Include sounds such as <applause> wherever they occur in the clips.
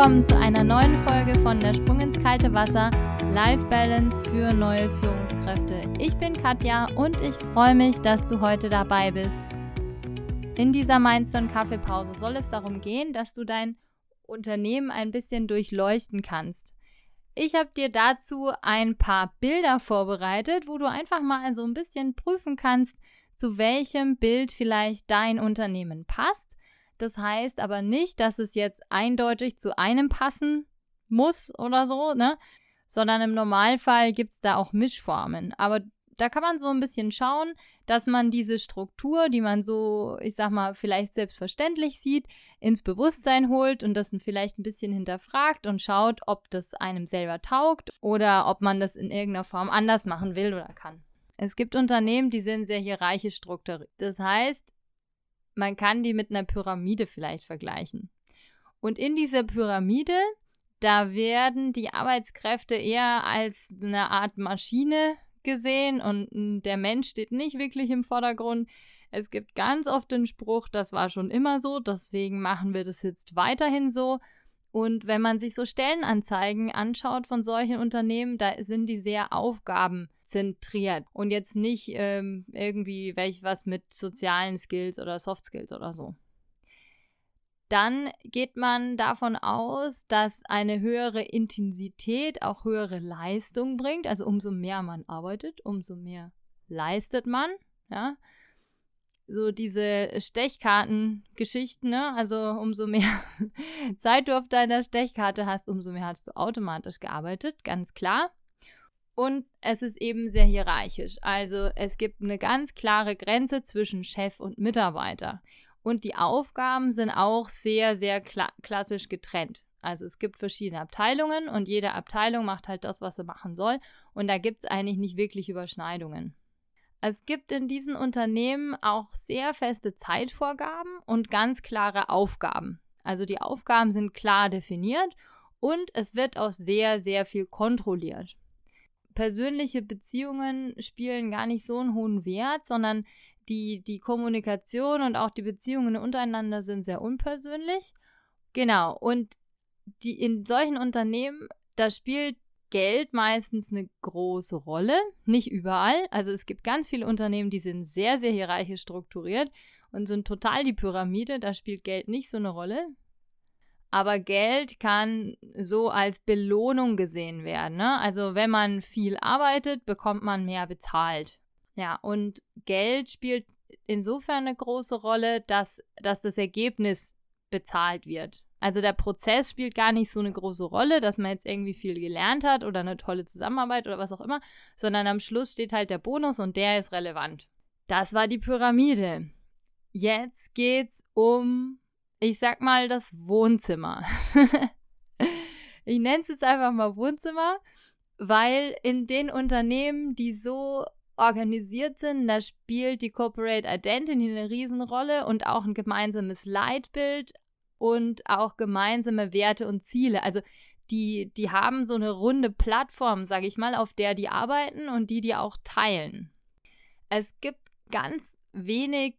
willkommen zu einer neuen Folge von Der Sprung ins kalte Wasser, Life Balance für neue Führungskräfte. Ich bin Katja und ich freue mich, dass du heute dabei bist. In dieser Mindstone Kaffeepause soll es darum gehen, dass du dein Unternehmen ein bisschen durchleuchten kannst. Ich habe dir dazu ein paar Bilder vorbereitet, wo du einfach mal so ein bisschen prüfen kannst, zu welchem Bild vielleicht dein Unternehmen passt das heißt aber nicht, dass es jetzt eindeutig zu einem passen muss oder so, ne? Sondern im Normalfall gibt es da auch Mischformen. Aber da kann man so ein bisschen schauen, dass man diese Struktur, die man so, ich sag mal, vielleicht selbstverständlich sieht, ins Bewusstsein holt und das vielleicht ein bisschen hinterfragt und schaut, ob das einem selber taugt oder ob man das in irgendeiner Form anders machen will oder kann. Es gibt Unternehmen, die sind sehr hierarchisch strukturiert. Das heißt, man kann die mit einer Pyramide vielleicht vergleichen. Und in dieser Pyramide, da werden die Arbeitskräfte eher als eine Art Maschine gesehen und der Mensch steht nicht wirklich im Vordergrund. Es gibt ganz oft den Spruch, das war schon immer so, deswegen machen wir das jetzt weiterhin so. Und wenn man sich so Stellenanzeigen anschaut von solchen Unternehmen, da sind die sehr aufgabenzentriert und jetzt nicht ähm, irgendwie welch was mit sozialen Skills oder Soft Skills oder so. Dann geht man davon aus, dass eine höhere Intensität auch höhere Leistung bringt. Also umso mehr man arbeitet, umso mehr leistet man. Ja, so diese Stechkartengeschichten, ne? Also umso mehr <laughs> Zeit du auf deiner Stechkarte hast, umso mehr hast du automatisch gearbeitet, ganz klar. Und es ist eben sehr hierarchisch. Also es gibt eine ganz klare Grenze zwischen Chef und Mitarbeiter. Und die Aufgaben sind auch sehr, sehr kla klassisch getrennt. Also es gibt verschiedene Abteilungen und jede Abteilung macht halt das, was sie machen soll. Und da gibt es eigentlich nicht wirklich Überschneidungen. Es gibt in diesen Unternehmen auch sehr feste Zeitvorgaben und ganz klare Aufgaben. Also die Aufgaben sind klar definiert und es wird auch sehr, sehr viel kontrolliert. Persönliche Beziehungen spielen gar nicht so einen hohen Wert, sondern die, die Kommunikation und auch die Beziehungen untereinander sind sehr unpersönlich. Genau, und die, in solchen Unternehmen, da spielt Geld meistens eine große Rolle, nicht überall. Also es gibt ganz viele Unternehmen, die sind sehr, sehr hierarchisch strukturiert und sind total die Pyramide. Da spielt Geld nicht so eine Rolle. Aber Geld kann so als Belohnung gesehen werden. Ne? Also wenn man viel arbeitet, bekommt man mehr bezahlt. Ja, und Geld spielt insofern eine große Rolle, dass, dass das Ergebnis bezahlt wird. Also der Prozess spielt gar nicht so eine große Rolle, dass man jetzt irgendwie viel gelernt hat oder eine tolle Zusammenarbeit oder was auch immer, sondern am Schluss steht halt der Bonus und der ist relevant. Das war die Pyramide. Jetzt geht's um, ich sag mal, das Wohnzimmer. <laughs> ich nenne es jetzt einfach mal Wohnzimmer, weil in den Unternehmen, die so organisiert sind, da spielt die Corporate Identity eine Riesenrolle und auch ein gemeinsames Leitbild, und auch gemeinsame Werte und Ziele. Also die, die haben so eine runde Plattform, sage ich mal, auf der die arbeiten und die die auch teilen. Es gibt ganz wenig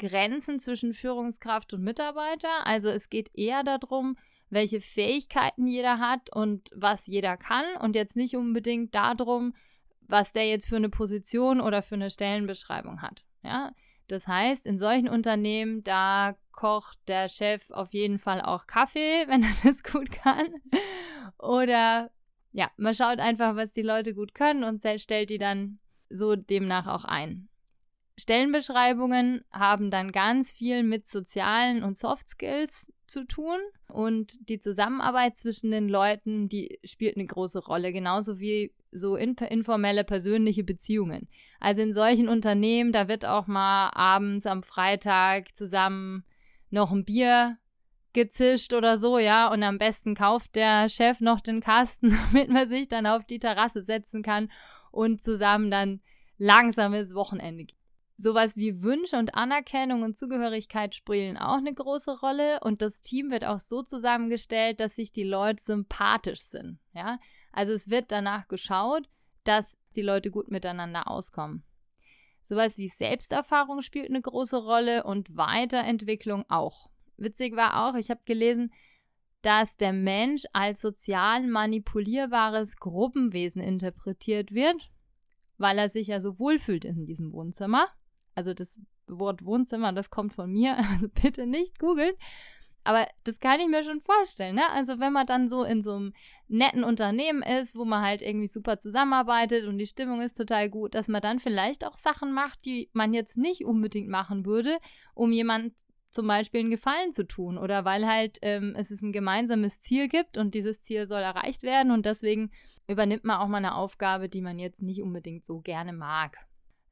Grenzen zwischen Führungskraft und Mitarbeiter. Also es geht eher darum, welche Fähigkeiten jeder hat und was jeder kann und jetzt nicht unbedingt darum, was der jetzt für eine Position oder für eine Stellenbeschreibung hat. Ja, das heißt, in solchen Unternehmen, da kocht der Chef auf jeden Fall auch Kaffee, <laughs> wenn er das gut kann. Oder ja, man schaut einfach, was die Leute gut können und stellt die dann so demnach auch ein. Stellenbeschreibungen haben dann ganz viel mit sozialen und Soft Skills zu tun und die Zusammenarbeit zwischen den Leuten, die spielt eine große Rolle, genauso wie so informelle persönliche Beziehungen. Also in solchen Unternehmen, da wird auch mal abends am Freitag zusammen noch ein Bier gezischt oder so, ja, und am besten kauft der Chef noch den Kasten, <laughs> damit man sich dann auf die Terrasse setzen kann und zusammen dann langsam ins Wochenende geht. Sowas wie Wünsche und Anerkennung und Zugehörigkeit spielen auch eine große Rolle und das Team wird auch so zusammengestellt, dass sich die Leute sympathisch sind, ja. Also es wird danach geschaut, dass die Leute gut miteinander auskommen. Sowas wie Selbsterfahrung spielt eine große Rolle und Weiterentwicklung auch. Witzig war auch, ich habe gelesen, dass der Mensch als sozial manipulierbares Gruppenwesen interpretiert wird, weil er sich ja so wohlfühlt in diesem Wohnzimmer. Also das Wort Wohnzimmer, das kommt von mir, <laughs> also bitte nicht googeln. Aber das kann ich mir schon vorstellen, ne? Also wenn man dann so in so einem netten Unternehmen ist, wo man halt irgendwie super zusammenarbeitet und die Stimmung ist total gut, dass man dann vielleicht auch Sachen macht, die man jetzt nicht unbedingt machen würde, um jemand zum Beispiel einen Gefallen zu tun oder weil halt ähm, es ein gemeinsames Ziel gibt und dieses Ziel soll erreicht werden und deswegen übernimmt man auch mal eine Aufgabe, die man jetzt nicht unbedingt so gerne mag.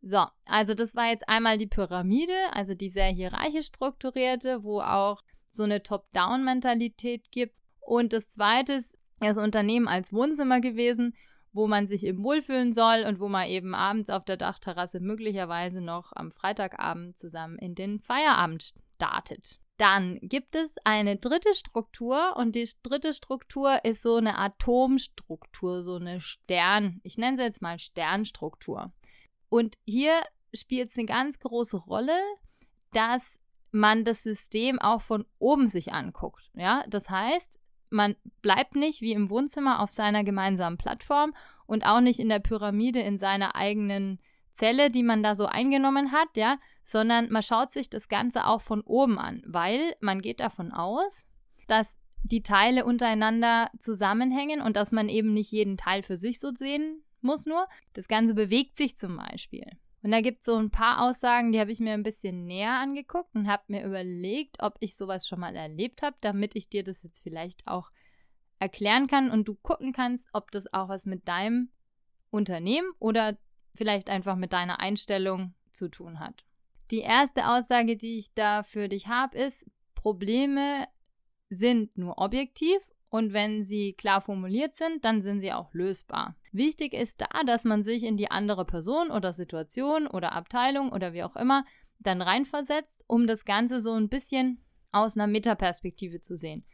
So, also das war jetzt einmal die Pyramide, also die sehr hierarchisch strukturierte, wo auch so eine Top-Down-Mentalität gibt. Und das zweite ist das Unternehmen als Wohnzimmer gewesen, wo man sich eben wohlfühlen soll und wo man eben abends auf der Dachterrasse möglicherweise noch am Freitagabend zusammen in den Feierabend startet. Dann gibt es eine dritte Struktur und die dritte Struktur ist so eine Atomstruktur, so eine Stern, ich nenne sie jetzt mal Sternstruktur. Und hier spielt es eine ganz große Rolle, dass man das System auch von oben sich anguckt. Ja, das heißt, man bleibt nicht wie im Wohnzimmer auf seiner gemeinsamen Plattform und auch nicht in der Pyramide in seiner eigenen Zelle, die man da so eingenommen hat, ja, sondern man schaut sich das Ganze auch von oben an, weil man geht davon aus, dass die Teile untereinander zusammenhängen und dass man eben nicht jeden Teil für sich so sehen muss nur. Das Ganze bewegt sich zum Beispiel. Und da gibt es so ein paar Aussagen, die habe ich mir ein bisschen näher angeguckt und habe mir überlegt, ob ich sowas schon mal erlebt habe, damit ich dir das jetzt vielleicht auch erklären kann und du gucken kannst, ob das auch was mit deinem Unternehmen oder vielleicht einfach mit deiner Einstellung zu tun hat. Die erste Aussage, die ich da für dich habe, ist, Probleme sind nur objektiv und wenn sie klar formuliert sind, dann sind sie auch lösbar. Wichtig ist da, dass man sich in die andere Person oder Situation oder Abteilung oder wie auch immer dann reinversetzt, um das Ganze so ein bisschen aus einer Metaperspektive zu sehen.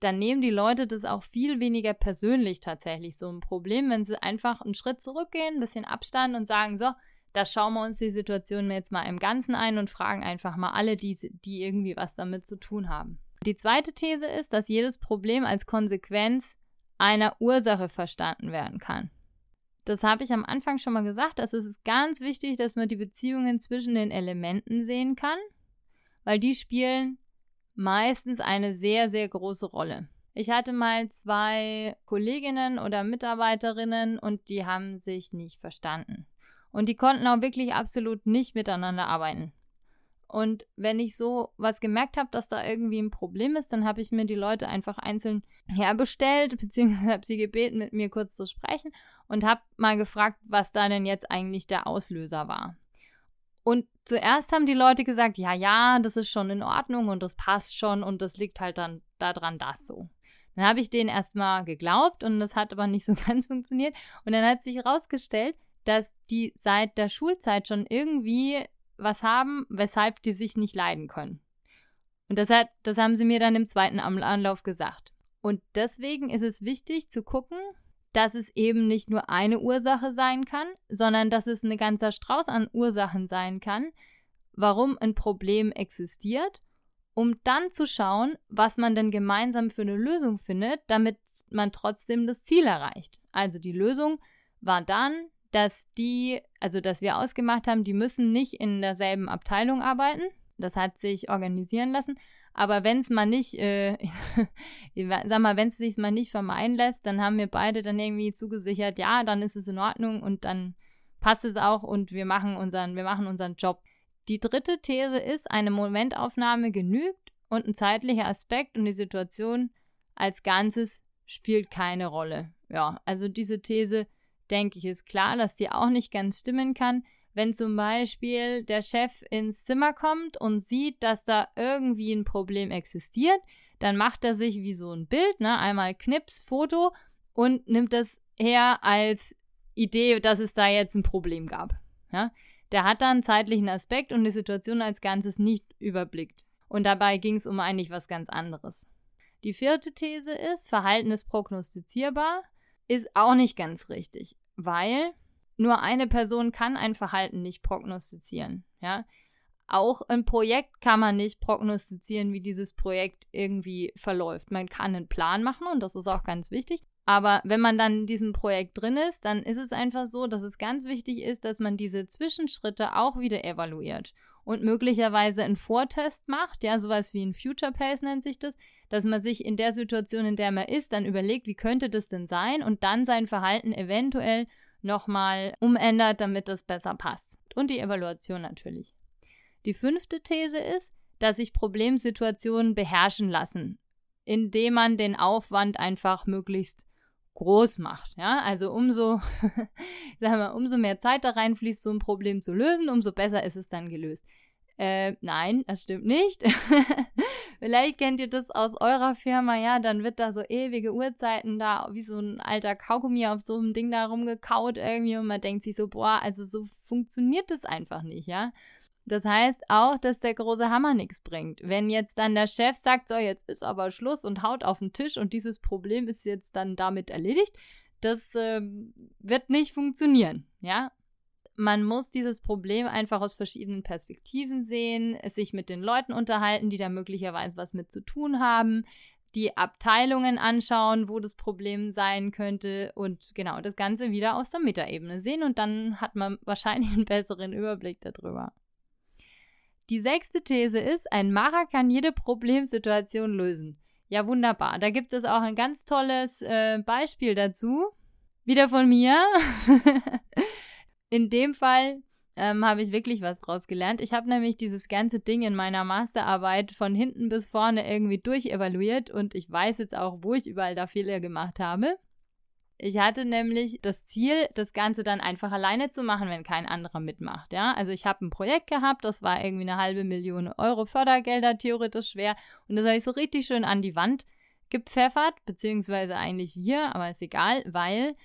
Dann nehmen die Leute das auch viel weniger persönlich tatsächlich so ein Problem, wenn sie einfach einen Schritt zurückgehen, ein bisschen Abstand und sagen, so, da schauen wir uns die Situation jetzt mal im Ganzen ein und fragen einfach mal alle, die, die irgendwie was damit zu tun haben. Die zweite These ist, dass jedes Problem als Konsequenz einer Ursache verstanden werden kann. Das habe ich am Anfang schon mal gesagt, dass es ist ganz wichtig, dass man die Beziehungen zwischen den Elementen sehen kann, weil die spielen meistens eine sehr, sehr große Rolle. Ich hatte mal zwei Kolleginnen oder Mitarbeiterinnen und die haben sich nicht verstanden. Und die konnten auch wirklich absolut nicht miteinander arbeiten. Und wenn ich so was gemerkt habe, dass da irgendwie ein Problem ist, dann habe ich mir die Leute einfach einzeln herbestellt, <laughs> beziehungsweise habe sie gebeten, mit mir kurz zu sprechen und habe mal gefragt, was da denn jetzt eigentlich der Auslöser war. Und zuerst haben die Leute gesagt, ja, ja, das ist schon in Ordnung und das passt schon und das liegt halt dann daran, das so. Dann habe ich denen erstmal geglaubt und das hat aber nicht so <laughs> ganz funktioniert. Und dann hat sich herausgestellt, dass die seit der Schulzeit schon irgendwie was haben, weshalb die sich nicht leiden können. Und das, hat, das haben sie mir dann im zweiten Anlauf gesagt. Und deswegen ist es wichtig zu gucken, dass es eben nicht nur eine Ursache sein kann, sondern dass es ein ganzer Strauß an Ursachen sein kann, warum ein Problem existiert, um dann zu schauen, was man denn gemeinsam für eine Lösung findet, damit man trotzdem das Ziel erreicht. Also die Lösung war dann, dass die, also dass wir ausgemacht haben, die müssen nicht in derselben Abteilung arbeiten. Das hat sich organisieren lassen. Aber wenn es mal nicht, äh, <laughs> sag mal, wenn es sich mal nicht vermeiden lässt, dann haben wir beide dann irgendwie zugesichert, ja, dann ist es in Ordnung und dann passt es auch und wir machen unseren, wir machen unseren Job. Die dritte These ist, eine Momentaufnahme genügt und ein zeitlicher Aspekt und die Situation als Ganzes spielt keine Rolle. Ja, also diese These denke ich, ist klar, dass die auch nicht ganz stimmen kann. Wenn zum Beispiel der Chef ins Zimmer kommt und sieht, dass da irgendwie ein Problem existiert, dann macht er sich wie so ein Bild, ne, einmal Knips, Foto und nimmt das her als Idee, dass es da jetzt ein Problem gab. Ja? Der hat dann zeitlichen Aspekt und die Situation als Ganzes nicht überblickt. Und dabei ging es um eigentlich was ganz anderes. Die vierte These ist, Verhalten ist prognostizierbar, ist auch nicht ganz richtig weil nur eine Person kann ein Verhalten nicht prognostizieren, ja. Auch ein Projekt kann man nicht prognostizieren, wie dieses Projekt irgendwie verläuft. Man kann einen Plan machen und das ist auch ganz wichtig. Aber wenn man dann in diesem Projekt drin ist, dann ist es einfach so, dass es ganz wichtig ist, dass man diese Zwischenschritte auch wieder evaluiert und möglicherweise einen Vortest macht, ja, sowas wie ein Future Pace nennt sich das, dass man sich in der Situation, in der man ist, dann überlegt, wie könnte das denn sein und dann sein Verhalten eventuell nochmal umändert, damit das besser passt. Und die Evaluation natürlich. Die fünfte These ist, dass sich Problemsituationen beherrschen lassen, indem man den Aufwand einfach möglichst groß macht. Ja, also umso, <laughs> sagen wir, umso mehr Zeit da reinfließt, so ein Problem zu lösen, umso besser ist es dann gelöst. Äh, nein, das stimmt nicht. <laughs> Vielleicht kennt ihr das aus eurer Firma, ja, dann wird da so ewige Uhrzeiten da, wie so ein alter Kaugummi auf so einem Ding da rumgekaut irgendwie und man denkt sich so, boah, also so funktioniert das einfach nicht, ja. Das heißt auch, dass der große Hammer nichts bringt. Wenn jetzt dann der Chef sagt, so, jetzt ist aber Schluss und haut auf den Tisch und dieses Problem ist jetzt dann damit erledigt, das äh, wird nicht funktionieren, ja. Man muss dieses Problem einfach aus verschiedenen Perspektiven sehen, sich mit den Leuten unterhalten, die da möglicherweise was mit zu tun haben, die Abteilungen anschauen, wo das Problem sein könnte und genau das Ganze wieder aus der Metaebene sehen und dann hat man wahrscheinlich einen besseren Überblick darüber. Die sechste These ist, ein Macher kann jede Problemsituation lösen. Ja, wunderbar. Da gibt es auch ein ganz tolles äh, Beispiel dazu. Wieder von mir. <laughs> in dem Fall ähm, habe ich wirklich was draus gelernt. Ich habe nämlich dieses ganze Ding in meiner Masterarbeit von hinten bis vorne irgendwie durchevaluiert und ich weiß jetzt auch, wo ich überall da Fehler gemacht habe. Ich hatte nämlich das Ziel, das Ganze dann einfach alleine zu machen, wenn kein anderer mitmacht. Ja, also ich habe ein Projekt gehabt, das war irgendwie eine halbe Million Euro Fördergelder, theoretisch schwer. Und das habe ich so richtig schön an die Wand gepfeffert, beziehungsweise eigentlich wir, aber ist egal, weil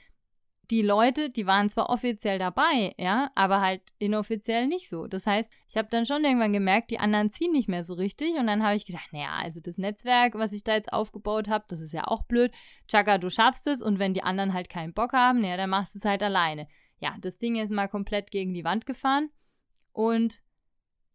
die Leute, die waren zwar offiziell dabei, ja, aber halt inoffiziell nicht so. Das heißt, ich habe dann schon irgendwann gemerkt, die anderen ziehen nicht mehr so richtig und dann habe ich gedacht, naja, also das Netzwerk, was ich da jetzt aufgebaut habe, das ist ja auch blöd. Chaka, du schaffst es und wenn die anderen halt keinen Bock haben, naja, dann machst du es halt alleine. Ja, das Ding ist mal komplett gegen die Wand gefahren und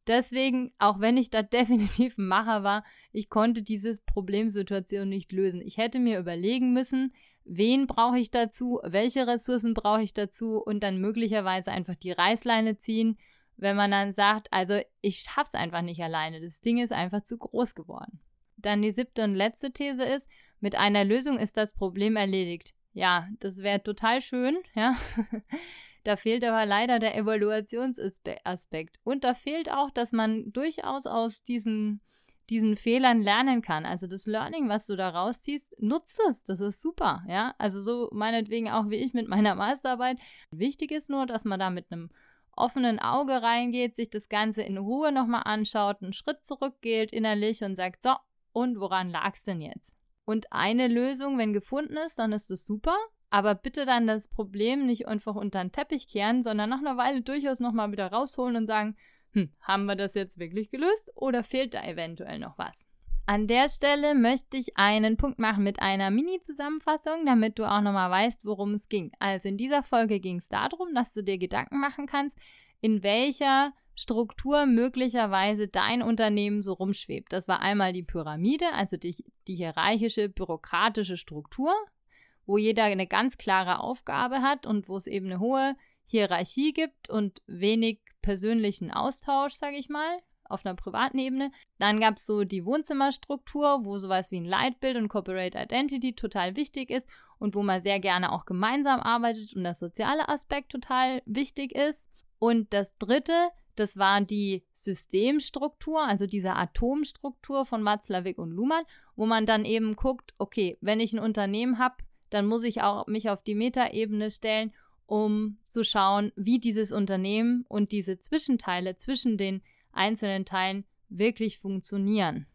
deswegen, auch wenn ich da <laughs> definitiv ein Macher war, ich konnte diese Problemsituation nicht lösen. Ich hätte mir überlegen müssen, wen brauche ich dazu, welche Ressourcen brauche ich dazu und dann möglicherweise einfach die Reißleine ziehen, wenn man dann sagt, also ich schaffe es einfach nicht alleine, das Ding ist einfach zu groß geworden. Dann die siebte und letzte These ist, mit einer Lösung ist das Problem erledigt. Ja, das wäre total schön, ja. <laughs> da fehlt aber leider der Evaluationsaspekt. Und da fehlt auch, dass man durchaus aus diesen diesen Fehlern lernen kann. Also das Learning, was du da rausziehst, nutzt es. Das ist super, ja. Also so meinetwegen auch wie ich mit meiner Masterarbeit. Wichtig ist nur, dass man da mit einem offenen Auge reingeht, sich das Ganze in Ruhe nochmal anschaut, einen Schritt zurückgeht innerlich und sagt, so, und woran lag es denn jetzt? Und eine Lösung, wenn gefunden ist, dann ist das super. Aber bitte dann das Problem nicht einfach unter den Teppich kehren, sondern nach einer Weile durchaus nochmal wieder rausholen und sagen, hm, haben wir das jetzt wirklich gelöst oder fehlt da eventuell noch was? An der Stelle möchte ich einen Punkt machen mit einer Mini-Zusammenfassung, damit du auch nochmal weißt, worum es ging. Also in dieser Folge ging es darum, dass du dir Gedanken machen kannst, in welcher Struktur möglicherweise dein Unternehmen so rumschwebt. Das war einmal die Pyramide, also die, die hierarchische, bürokratische Struktur, wo jeder eine ganz klare Aufgabe hat und wo es eben eine hohe Hierarchie gibt und wenig persönlichen Austausch, sage ich mal, auf einer privaten Ebene. Dann gab es so die Wohnzimmerstruktur, wo sowas wie ein Leitbild und Corporate Identity total wichtig ist und wo man sehr gerne auch gemeinsam arbeitet und der soziale Aspekt total wichtig ist. Und das dritte, das war die Systemstruktur, also diese Atomstruktur von Watzlawick und Luhmann, wo man dann eben guckt, okay, wenn ich ein Unternehmen habe, dann muss ich auch mich auf die Metaebene stellen um zu schauen, wie dieses Unternehmen und diese Zwischenteile zwischen den einzelnen Teilen wirklich funktionieren.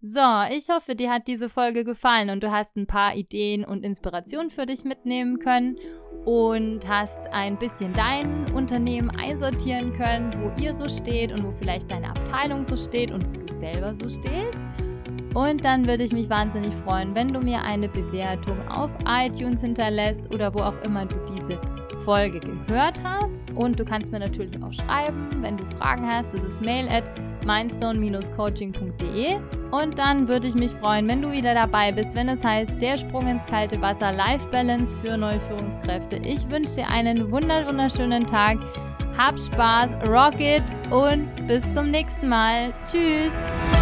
So, ich hoffe, dir hat diese Folge gefallen und du hast ein paar Ideen und Inspirationen für dich mitnehmen können und hast ein bisschen dein Unternehmen einsortieren können, wo ihr so steht und wo vielleicht deine Abteilung so steht und wo du selber so stehst. Und dann würde ich mich wahnsinnig freuen, wenn du mir eine Bewertung auf iTunes hinterlässt oder wo auch immer du diese Folge gehört hast. Und du kannst mir natürlich auch schreiben, wenn du Fragen hast. Das ist mail at mindstone-coaching.de. Und dann würde ich mich freuen, wenn du wieder dabei bist, wenn es heißt, der Sprung ins kalte Wasser, Life Balance für neue Führungskräfte. Ich wünsche dir einen wunderschönen Tag. Hab Spaß, rock it und bis zum nächsten Mal. Tschüss!